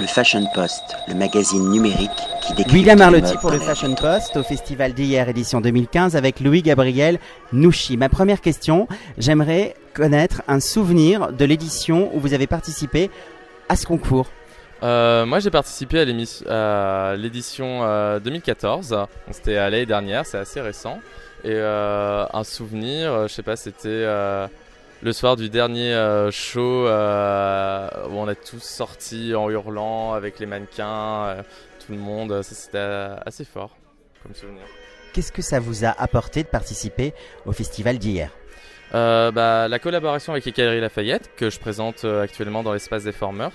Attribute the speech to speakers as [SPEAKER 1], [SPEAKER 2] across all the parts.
[SPEAKER 1] Le Fashion Post, le magazine numérique qui décrit
[SPEAKER 2] William Arlotti pour le Fashion Post au festival d'hier édition 2015 avec Louis Gabriel Nouchi. Ma première question, j'aimerais connaître un souvenir de l'édition où vous avez participé à ce concours.
[SPEAKER 3] Euh, moi j'ai participé à l'édition 2014, euh, c'était l'année dernière, c'est assez récent. Et euh, un souvenir, je sais pas, c'était le soir du dernier euh, show euh, où on a tous sorti en hurlant avec les mannequins, euh, tout le monde. C'était assez fort comme souvenir.
[SPEAKER 2] Qu'est-ce que ça vous a apporté de participer au festival d'hier?
[SPEAKER 3] Euh, bah, La collaboration avec les Galeries Lafayette, que je présente euh, actuellement dans l'espace des Formers.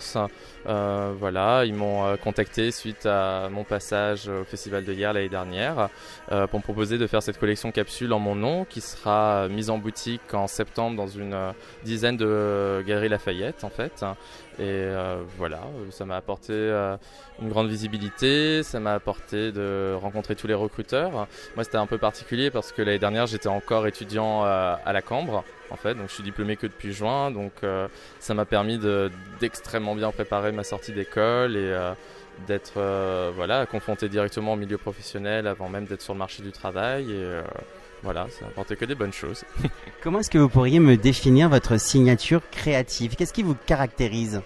[SPEAKER 3] Euh, voilà, ils m'ont euh, contacté suite à mon passage au festival de hier l'année dernière pour me proposer de faire cette collection capsule en mon nom qui sera mise en boutique en septembre dans une dizaine de Galeries Lafayette en fait. Et voilà, ça m'a apporté une grande visibilité, ça m'a apporté de rencontrer tous les recruteurs. Moi, c'était un peu particulier parce que l'année dernière, j'étais encore étudiant à la Cambre en fait. Donc je suis diplômé que depuis juin, donc euh, ça m'a permis d'extrêmement bien préparer ma sortie d'école et euh, d'être euh, voilà confronté directement au milieu professionnel avant même d'être sur le marché du travail voilà, ça n'a apporté que des bonnes choses.
[SPEAKER 2] Comment est-ce que vous pourriez me définir votre signature créative? Qu'est-ce qui vous caractérise?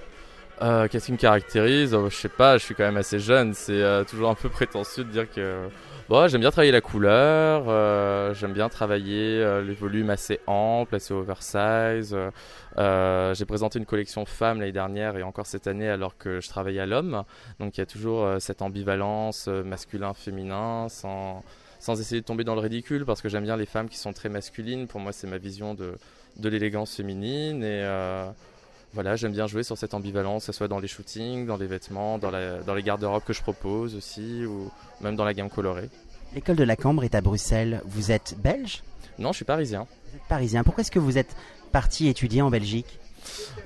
[SPEAKER 3] Qu'est-ce qui me caractérise? Oh, Je sais pas, je suis quand même assez jeune. C'est toujours un peu prétentieux de dire que Bon, j'aime bien travailler la couleur, euh, j'aime bien travailler euh, les volumes assez amples, assez oversize. Euh, j'ai présenté une collection femmes l'année dernière et encore cette année alors que je travaille à l'homme. Donc il y a toujours cette ambivalence masculin-féminin sans, sans essayer de tomber dans le ridicule parce que j'aime bien les femmes qui sont très masculines. Pour moi, c'est ma vision de, de l'élégance féminine et voilà, j'aime bien jouer sur cette ambivalence, que ce soit dans les shootings, dans les vêtements, dans, dans les garde-robes que je propose aussi, ou même dans la gamme colorée.
[SPEAKER 2] L'école de la Cambre est à Bruxelles. Vous êtes belge?
[SPEAKER 3] Non, je suis parisien.
[SPEAKER 2] Vous êtes parisien. Pourquoi est-ce que vous êtes parti étudier en Belgique?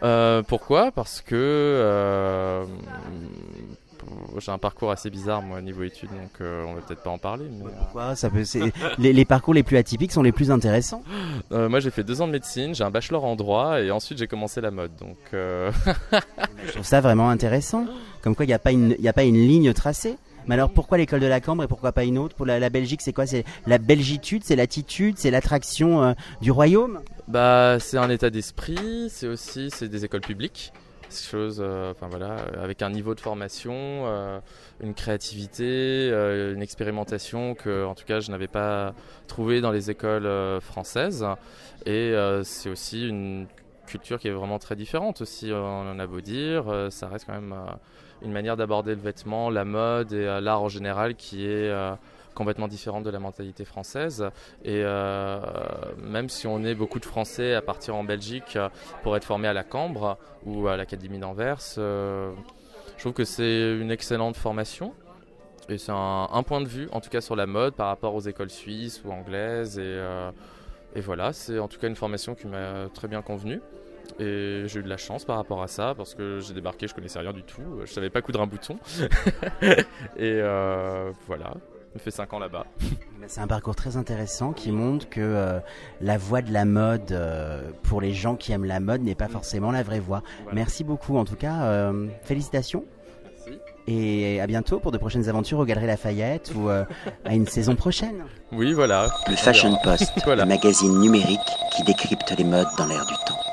[SPEAKER 3] Euh, Pourquoi? Parce que euh, j'ai un parcours assez bizarre moi niveau études donc euh, on va peut-être pas en parler mais...
[SPEAKER 2] pourquoi ça peut les, les, parcours les plus atypiques sont les plus intéressants.
[SPEAKER 3] Euh, moi j'ai fait deux ans de médecine j'ai un bachelor en droit et ensuite j'ai commencé la mode donc euh,
[SPEAKER 2] je trouve ça vraiment intéressant. Comme quoi il n'y a pas une il a pas une ligne tracée. Mais alors pourquoi l'école de la Cambre et pourquoi pas une autre? Pour la, la Belgique, c'est quoi? C'est la belgitude, c'est l'attitude, c'est l'attraction du royaume?
[SPEAKER 3] Bah, c'est un état d'esprit. C'est aussi c'est des écoles publiques chose, euh, enfin voilà, avec un niveau de formation, euh, une créativité, euh, une expérimentation que, en tout cas, je n'avais pas trouvé dans les écoles françaises. Et c'est aussi une culture qui est vraiment très différente aussi, on en a beau dire, ça reste quand même une manière d'aborder le vêtement, la mode et l'art en général qui est complètement différente de la mentalité française. Et euh, même si on est beaucoup de Français à partir en Belgique euh, pour être formés à la Cambre ou à l'Académie d'Anvers, euh, je trouve que c'est une excellente formation. Et c'est un, point de vue, en tout cas sur la mode, par rapport aux écoles suisses ou anglaises. Et, et voilà, c'est en tout cas une formation qui m'a très bien convenu. Et j'ai eu de la chance par rapport à ça parce que j'ai débarqué, je connaissais rien du tout, je savais pas coudre un bouton. et voilà, fait 5 ans là-bas.
[SPEAKER 2] C'est un parcours très intéressant qui montre que euh, la voie de la mode euh, pour les gens qui aiment la mode n'est pas forcément la vraie voie. Merci beaucoup en tout cas. Euh, félicitations. Merci. Et à bientôt pour de prochaines aventures au Galeries Lafayette ou à une saison prochaine.
[SPEAKER 3] Oui, voilà.
[SPEAKER 1] Le Fashion Post, le magazine numérique qui décrypte les modes dans l'air du temps.